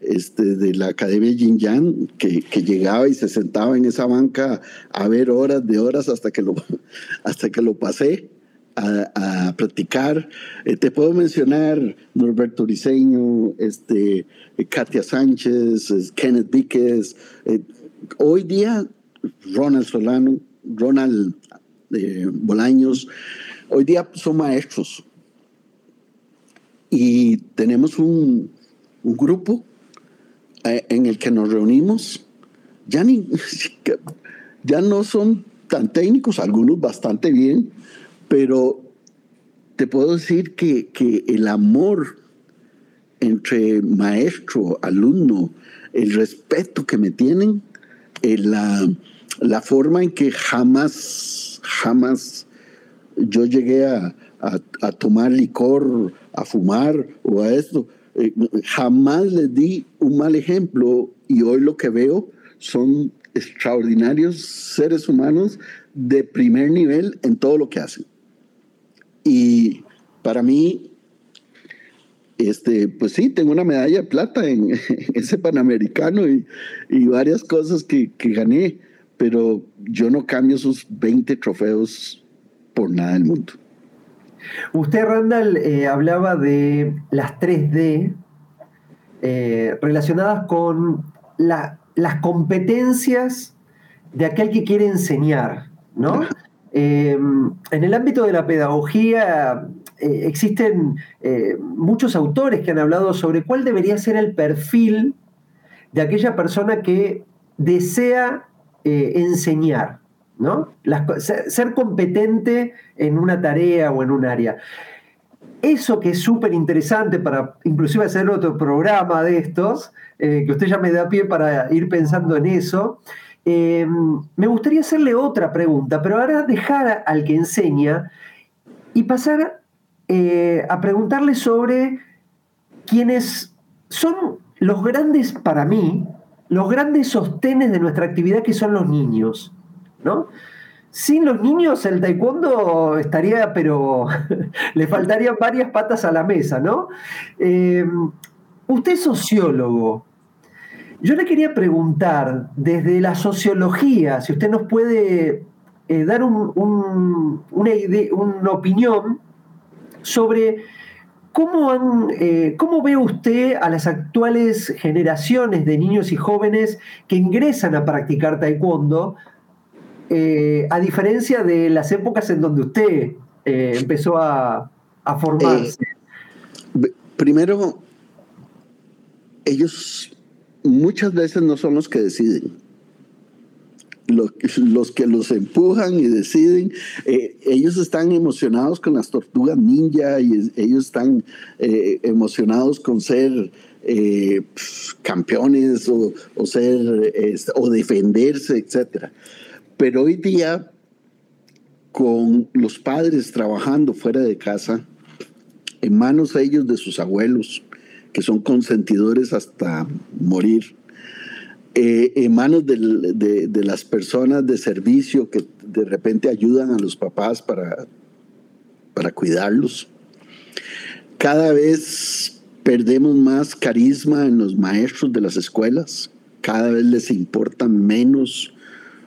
este, de la Academia Yin que, que, llegaba y se sentaba en esa banca a ver horas de horas hasta que lo, hasta que lo pasé a, practicar. Eh, te puedo mencionar Norberto Riseño, este, Katia Sánchez, Kenneth Víquez. Eh, hoy día, Ronald Solano, Ronald eh, Bolaños, hoy día son maestros. Y tenemos un, grupo en el que nos reunimos. Ya, ni, ya no son tan técnicos, algunos bastante bien, pero te puedo decir que, el amor entre maestro, alumno, el respeto que me tienen, eh, la, la, forma en que jamás, jamás yo llegué a, a, tomar licor, a fumar o a esto. Eh, jamás les di un mal ejemplo y hoy lo que veo son extraordinarios seres humanos de primer nivel en todo lo que hacen. Y para mí, este, pues sí, tengo una medalla de plata en, ese Panamericano y, y varias cosas que, que, gané, pero yo no cambio esos 20 trofeos por nada del mundo. Usted, Randall, eh, hablaba de las 3D eh, relacionadas con las competencias de aquel que quiere enseñar, ¿no? Eh, en el ámbito de la pedagogía existen muchos autores que han hablado sobre cuál debería ser el perfil de aquella persona que desea enseñar. ¿No? ser competente en una tarea o en un área. Eso que es súper interesante para inclusive hacer otro programa de estos, eh, que usted ya me da pie para ir pensando en eso, em, me gustaría hacerle otra pregunta, pero ahora dejar al que enseña y pasar eh, a preguntarle sobre quiénes son los grandes, para mí, los grandes sostenes de nuestra actividad que son los niños. ¿No? Sin los niños el taekwondo estaría, pero le faltarían varias patas a la mesa, ¿no? Em, usted es sociólogo. Yo le quería preguntar, desde la sociología, si usted nos puede eh, dar una, opinión sobre ¿Cómo, eh, ¿Cómo, ve usted a las actuales generaciones de niños y jóvenes que ingresan a practicar taekwondo eh, a diferencia de las épocas en donde usted eh, empezó a, formarse? Eh, primero, ellos muchas veces no son los que deciden. Los, que los empujan y deciden, ellos están emocionados con las tortugas ninja y ellos están emocionados con ser campeones o, o ser o defenderse, etcétera. Pero hoy día, con los padres trabajando fuera de casa, en manos ellos de sus abuelos, que son consentidores hasta morir, eh, en manos de, las personas de servicio que de repente ayudan a los papás para, para cuidarlos. Cada vez perdemos más carisma en los maestros de las escuelas, cada vez les importa menos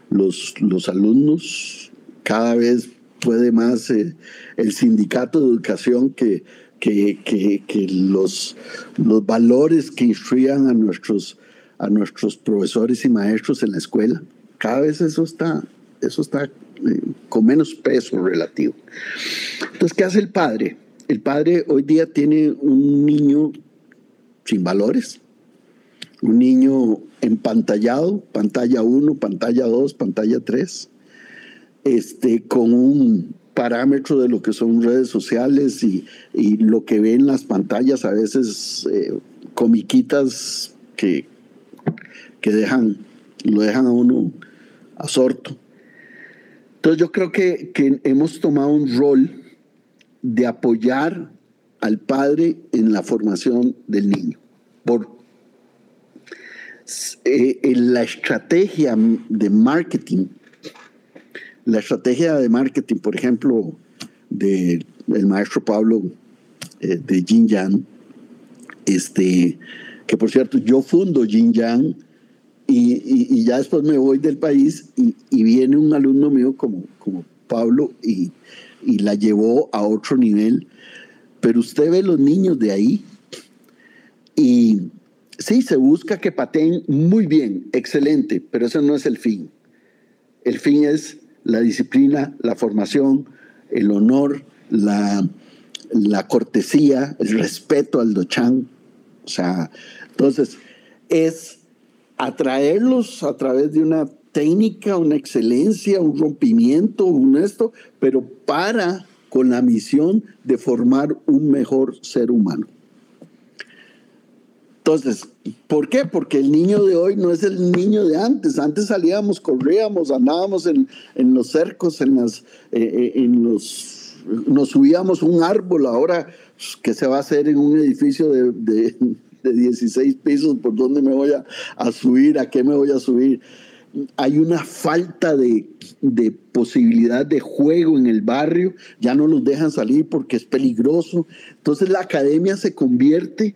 los, los alumnos, cada vez puede más eh, el sindicato de educación que, que, los, los valores que instruían a nuestros, a nuestros profesores y maestros en la escuela. Cada vez eso está, eso está eh, con menos peso relativo. Entonces, ¿qué hace el padre? El padre hoy día tiene un niño sin valores, un niño empantallado, pantalla 1, pantalla 2, pantalla 3, este, con un parámetro de lo que son redes sociales y, lo que ven las pantallas, a veces eh, comiquitas que, que dejan, lo dejan a uno absorto. Entonces yo creo que, que hemos tomado un rol de apoyar al padre en la formación del niño, por eh, en la estrategia de marketing, la estrategia de marketing, por ejemplo, del maestro Pablo eh, de Jin Yang, este, que por cierto, yo fundo Jin Yang y, ya después me voy del país y, viene un alumno mío como, como Pablo y, y la llevó a otro nivel. Pero usted ve los niños de ahí y Sí, se busca que pateen muy bien, excelente, pero eso no es el fin. El fin es la disciplina, la formación, el honor, la, cortesía, el respeto al dochan. O sea, entonces es atraerlos a través de una técnica, una excelencia, un rompimiento, un esto, pero para con la misión de formar un mejor ser humano. Entonces, ¿por qué? Porque el niño de hoy no es el niño de antes. Antes salíamos, corríamos, andábamos en, los cercos, en, las, eh, eh, en los nos subíamos un árbol, ahora que se va a hacer en un edificio de, de, 16 pisos, ¿por dónde me voy a, a, subir? ¿A qué me voy a subir? Hay una falta de, de posibilidad de juego en el barrio, ya no los dejan salir porque es peligroso. Entonces la academia se convierte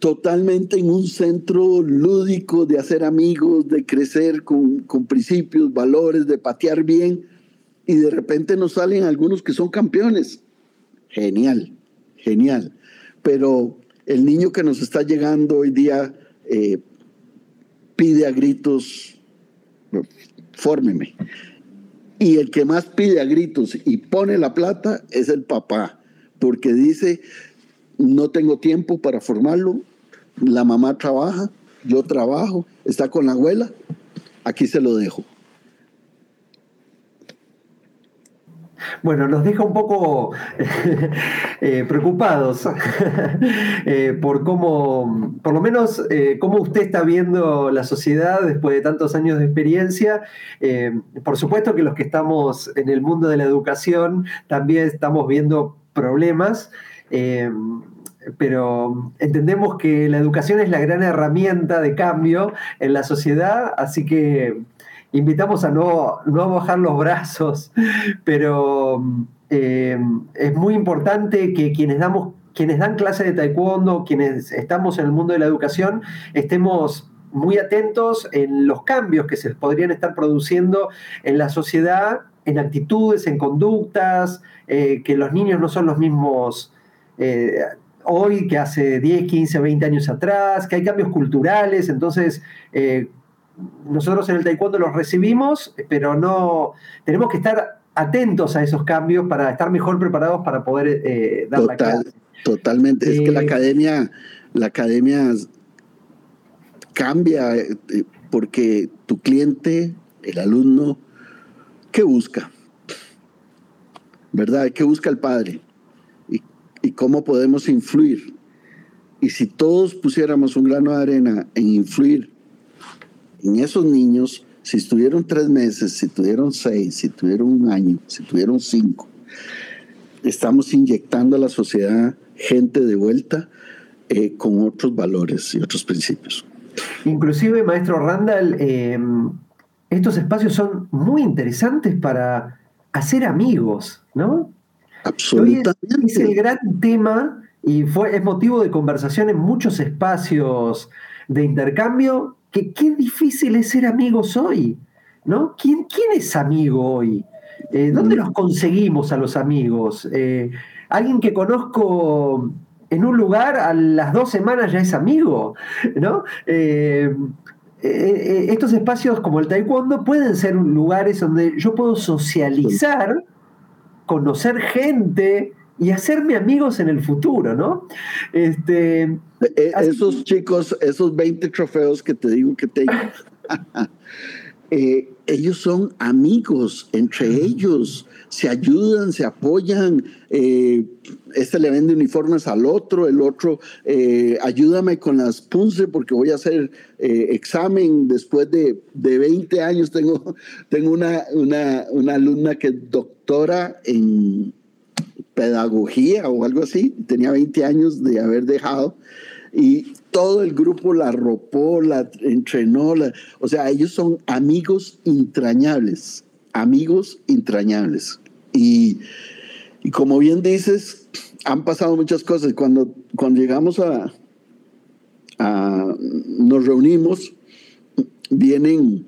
totalmente en un centro lúdico de hacer amigos, de crecer con, con, principios, valores, de patear bien, y de repente nos salen algunos que son campeones. Genial, genial. Pero el niño que nos está llegando hoy día eh, pide a gritos, fórmeme. Y el que más pide a gritos y pone la plata es el papá, porque dice, no tengo tiempo para formarlo, la mamá trabaja, yo trabajo, está con la abuela, aquí se lo dejo. Bueno, nos deja un poco eh, preocupados eh, por cómo, por lo menos, eh, cómo usted está viendo la sociedad después de tantos años de experiencia. por supuesto que los que estamos en el mundo de la educación también estamos viendo problemas pero entendemos que la educación es la gran herramienta de cambio en la sociedad, así que invitamos a no, no bajar los brazos, pero eh, es muy importante que quienes damos quienes dan clase de taekwondo, quienes estamos en el mundo de la educación, estemos muy atentos en los cambios que se podrían estar produciendo en la sociedad, en actitudes, en conductas, eh, que los niños no son los mismos eh, hoy que hace 10, 15, 20 años atrás, que hay cambios culturales, entonces nosotros en el taekwondo los recibimos, pero no tenemos que estar atentos a esos cambios para estar mejor preparados para poder eh, dar la clase. Totalmente, es que la eh, academia, la academia cambia eh, porque tu cliente, el alumno, ¿qué busca? ¿Verdad? ¿Qué busca el padre? ¿Y, cómo podemos influir? Y si todos pusiéramos un grano de arena en influir en esos niños, si estuvieron tres meses, si tuvieron seis, si tuvieron un año, si tuvieron cinco, estamos inyectando a la sociedad gente de vuelta eh, con otros valores y otros principios. Inclusive, maestro Randall, em, estos espacios son muy interesantes para hacer amigos, ¿no? Absolutamente. Es, el gran tema y fue, es motivo de conversación en muchos espacios de intercambio que qué difícil es ser amigos hoy, ¿no? ¿Quién, quién es amigo hoy? Eh, ¿Dónde los conseguimos a los amigos? Eh, alguien que conozco en un lugar a las dos semanas ya es amigo, ¿no? Eh, estos espacios como el taekwondo pueden ser lugares donde yo puedo socializar, conocer gente, y hacerme amigos en el futuro, ¿no? Este, e, esos chicos, esos 20 trofeos que te digo que tengo, eh, ellos son amigos entre ellos, se ayudan, se apoyan, eh, este le vende uniformes al otro, el otro, eh, ayúdame con las punce porque voy a hacer examen después de, de, 20 años, tengo, tengo una, una, una alumna que es doctora en pedagogía o algo así, tenía 20 años de haber dejado y todo el grupo la arropó, la entrenó, o sea, ellos son amigos entrañables, amigos entrañables. Y, y, como bien dices, han pasado muchas cosas. Cuando, cuando llegamos a, a, nos reunimos, vienen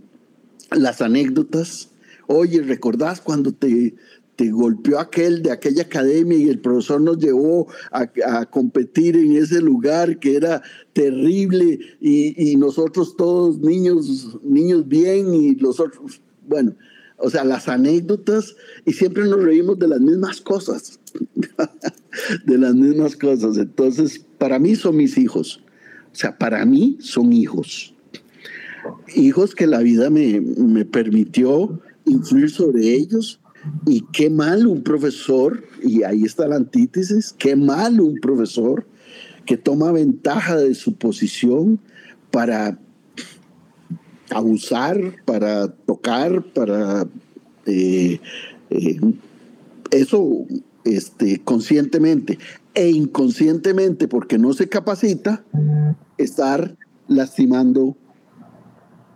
las anécdotas. Oye, ¿recordás cuando te, te golpeó aquel de aquella academia y el profesor nos llevó a, competir en ese lugar que era terrible y, nosotros todos niños, niños bien y los otros, bueno, o sea, las anécdotas y siempre nos reímos de las mismas cosas, de las mismas cosas. Entonces, para mí son mis hijos, o sea, para mí son hijos, hijos que la vida me, me permitió influir sobre ellos y qué mal un profesor, y ahí está la antítesis, qué mal un profesor que toma ventaja de su posición para abusar, para tocar, para eh, eh, eso este, conscientemente e inconscientemente, porque no se capacita, estar lastimando,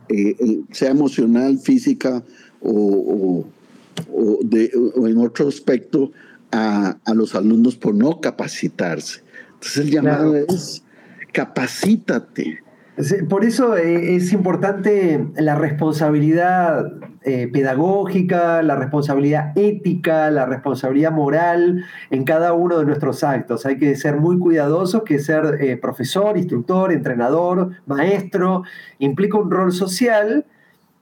eh, sea emocional, física o, en otro aspecto, a, los alumnos por no capacitarse. Entonces el llamado es capacítate. Por eso eh, es importante la responsabilidad eh, pedagógica, la responsabilidad ética, la responsabilidad moral en cada uno de nuestros actos. Hay que ser muy cuidadosos, que ser eh, profesor, instructor, entrenador, maestro, implica un rol social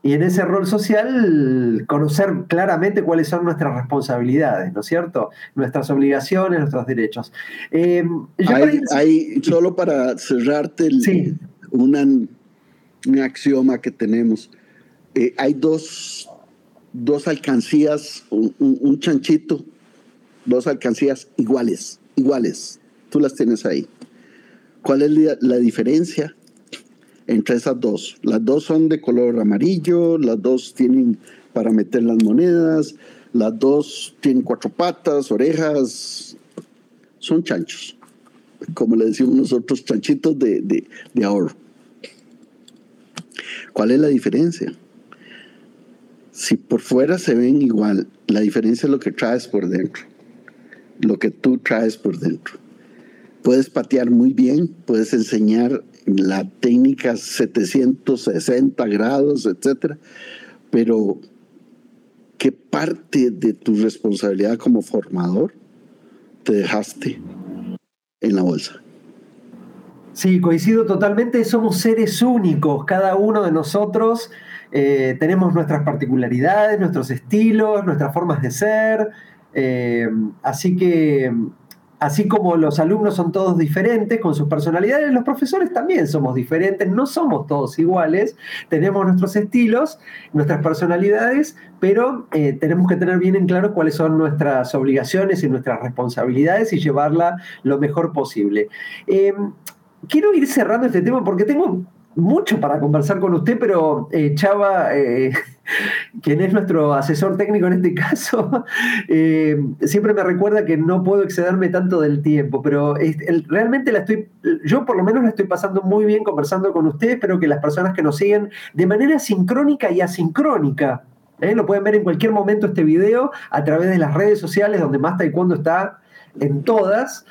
y en ese rol social conocer claramente cuáles son nuestras responsabilidades, ¿no es cierto? Nuestras obligaciones, nuestros derechos. hay, solo para cerrarte el, sí un axioma que tenemos. Eh, hay dos, dos alcancías, un, chanchito, dos alcancías iguales, iguales. Tú las tienes ahí. ¿Cuál es la, diferencia entre esas dos? Las dos son de color amarillo, las dos tienen para meter las monedas, las dos tienen cuatro patas, orejas, son chanchos, como le decimos nosotros, chanchitos de, de ahorro. ¿Cuál es la diferencia? Si por fuera se ven igual, la diferencia es lo que traes por dentro, lo que tú traes por dentro. Puedes patear muy bien, puedes enseñar la técnica 760 grados, etcétera, pero ¿qué parte de tu responsabilidad como formador te dejaste en la bolsa? Sí, coincido totalmente, somos seres únicos, cada uno de nosotros eh, tenemos nuestras particularidades, nuestros estilos, nuestras formas de ser, eh, así que así como los alumnos son todos diferentes con sus personalidades, los profesores también somos diferentes, no somos todos iguales, tenemos nuestros estilos, nuestras personalidades, pero eh, tenemos que tener bien en claro cuáles son nuestras obligaciones y nuestras responsabilidades y llevarla lo mejor posible. Quiero ir cerrando este tema porque tengo mucho para conversar con usted, pero eh, Chava, eh, quien es nuestro asesor técnico en este caso, eh, siempre me recuerda que no puedo excederme tanto del tiempo, pero realmente la estoy, yo por lo menos la estoy pasando muy bien conversando con usted, espero que las personas que nos siguen de manera sincrónica y asincrónica, lo pueden ver en cualquier momento este video a través de las redes sociales donde Más Taekwondo está en todas.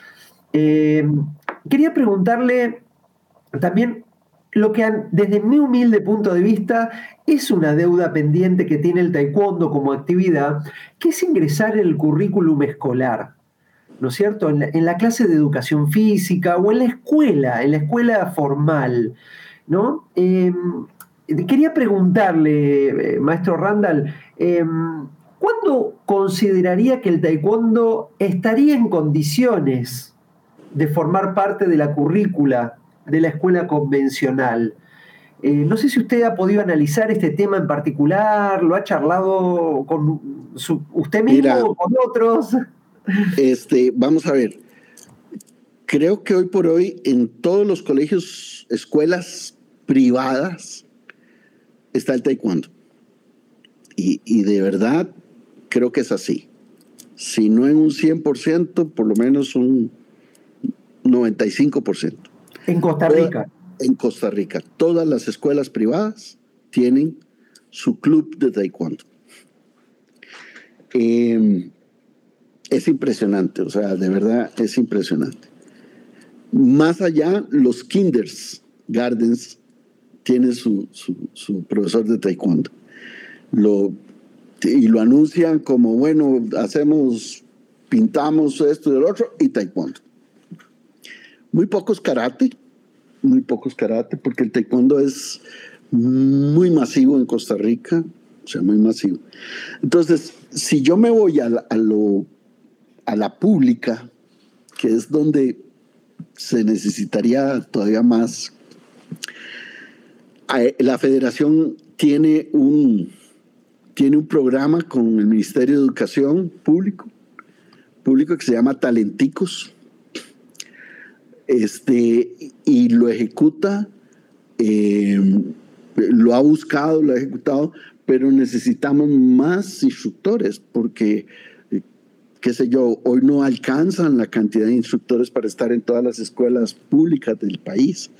Quería preguntarle también lo que desde mi humilde punto de vista es una deuda pendiente que tiene el taekwondo como actividad, que es ingresar en el currículum escolar, ¿no es cierto? En la, clase de educación física o en la escuela, en la escuela formal, ¿no? Em, quería preguntarle, eh, maestro Randall, em, ¿cuándo consideraría que el taekwondo estaría en condiciones de formar parte de la currícula de la escuela convencional. Eh, no sé si usted ha podido analizar este tema en particular, lo ha charlado con usted mismo o con otros. Este, vamos a ver. Creo que hoy por hoy en todos los colegios, escuelas privadas, está el taekwondo. Y, y de verdad creo que es así. Si no en un 100%, por lo menos un 95%. En Costa Rica. en Costa Rica. Todas las escuelas privadas tienen su club de taekwondo. Em, es impresionante, o sea, de verdad es impresionante. Más allá, los kinders gardens tienen su, su, profesor de taekwondo. Lo, y lo anuncian como, bueno, hacemos, pintamos esto y el otro, y taekwondo. Muy pocos karate, muy pocos karate, porque el taekwondo es muy masivo en Costa Rica, o sea, muy masivo. Entonces, si yo me voy a la, a lo, a la pública, que es donde se necesitaría todavía más, la federación tiene un, tiene un programa con el Ministerio de Educación Público, público que se llama Talenticos, este, y lo ejecuta, eh, lo ha buscado, lo ha ejecutado, pero necesitamos más instructores porque eh, qué sé yo, hoy no alcanzan la cantidad de instructores para estar en todas las escuelas públicas del país,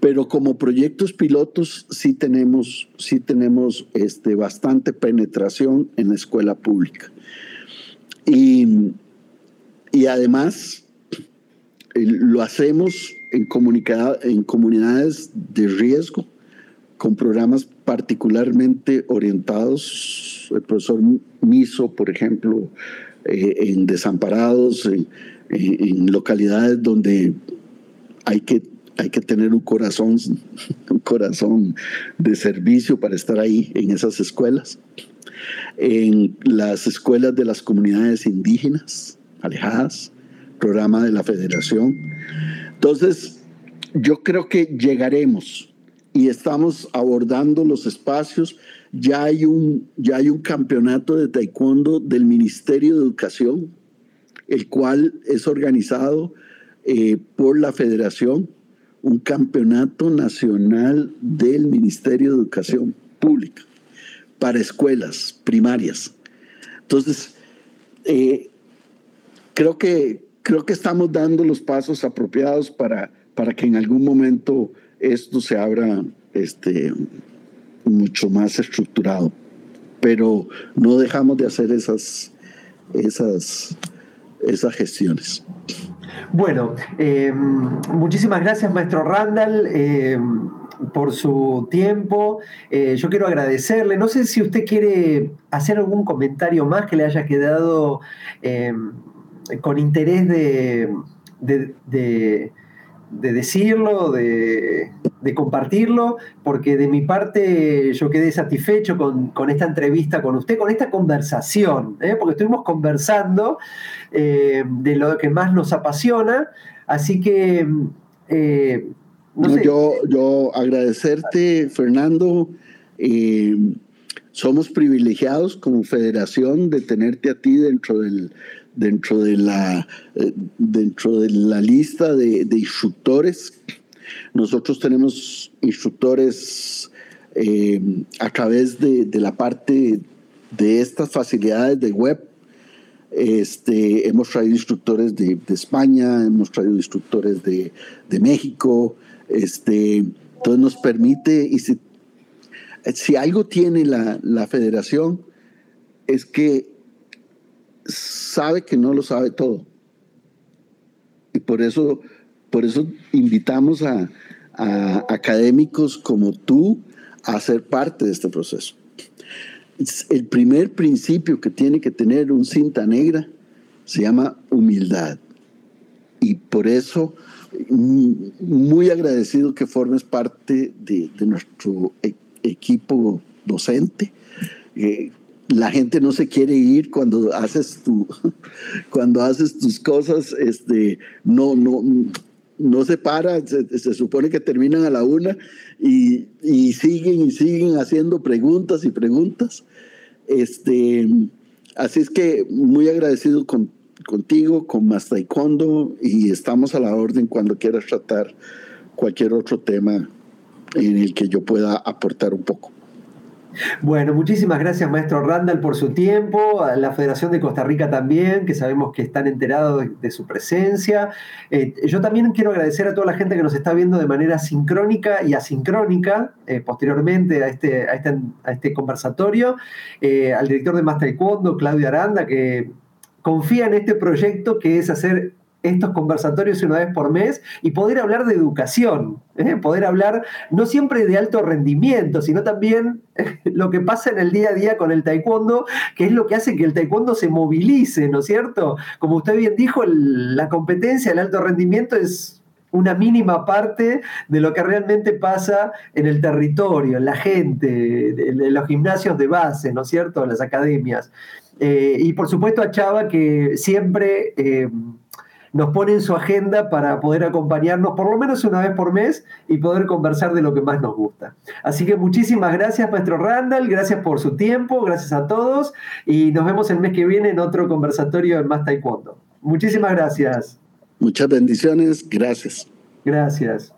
pero como proyectos pilotos sí tenemos, sí tenemos este, bastante penetración en la escuela pública. Y, y además lo hacemos en, en comunidades de riesgo, con programas particularmente orientados, el profesor Miso, por ejemplo, eh, en desamparados, en, localidades donde hay que, hay que tener un corazón, un corazón de servicio para estar ahí en esas escuelas, en las escuelas de las comunidades indígenas alejadas, programa de la federación. Entonces, yo creo que llegaremos y estamos abordando los espacios. Ya hay un, ya hay un campeonato de taekwondo del Ministerio de Educación, el cual es organizado eh, por la federación, un campeonato nacional del Ministerio de Educación Pública para escuelas primarias. Entonces, eh, creo que creo que estamos dando los pasos apropiados para, para que en algún momento esto se abra este, mucho más estructurado. Pero no dejamos de hacer esas, esas, esas gestiones. Bueno, eh, muchísimas gracias, maestro Randall. Eh, por su tiempo. Eh, yo quiero agradecerle. No sé si usted quiere hacer algún comentario más que le haya quedado con interés de, de, decirlo, de, compartirlo, porque de mi parte yo quedé satisfecho con, esta entrevista con usted, con esta conversación, ¿eh? porque estuvimos conversando eh, de lo que más nos apasiona, así que... Eh, yo, yo agradecerte, Fernando. somos privilegiados como federación de tenerte a ti dentro del, dentro de la, eh, dentro de la lista de, instructores. Nosotros tenemos instructores eh, a través de, la parte de estas facilidades de web. Este, hemos traído instructores de, España, hemos traído instructores de, México. Este, entonces nos permite, y si, si algo tiene la, la federación, es que sabe que no lo sabe todo. Y por eso, por eso invitamos a, académicos como tú a ser parte de este proceso. El primer principio que tiene que tener un cinta negra se llama humildad. Y por eso, muy agradecido que formes parte de, nuestro e-, equipo docente. Eh, la gente no se quiere ir cuando haces tu, cuando haces tus cosas, este, no, no, no se para, se, supone que terminan a la una y, siguen y siguen haciendo preguntas y preguntas. Este, así es que muy agradecido contigo, con Más y estamos a la orden cuando quieras tratar cualquier otro tema en el que yo pueda aportar un poco. Bueno, muchísimas gracias, maestro Randall, por su tiempo, a la Federación de Costa Rica también, que sabemos que están enterados de, su presencia. Eh, yo también quiero agradecer a toda la gente que nos está viendo de manera sincrónica y asincrónica eh, posteriormente a este, a este, a este conversatorio, eh, al director de Master Taekwondo, Claudio Aranda, que confía en este proyecto que es hacer estos conversatorios una vez por mes y poder hablar de educación, ¿eh? poder hablar no siempre de alto rendimiento, sino también lo que pasa en el día a día con el taekwondo, que es lo que hace que el taekwondo se movilice, ¿no es cierto? Como usted bien dijo, la competencia, el alto rendimiento es una mínima parte de lo que realmente pasa en el territorio, en la gente, en los gimnasios de base, ¿no es cierto?, las academias. Eh, y por supuesto a Chava que siempre... Eh, nos pone en su agenda para poder acompañarnos por lo menos una vez por mes y poder conversar de lo que más nos gusta. Así que muchísimas gracias, maestro Randall, gracias por su tiempo, gracias a todos y nos vemos el mes que viene en otro conversatorio en Más Taekwondo. Muchísimas gracias. Muchas bendiciones, gracias. Gracias.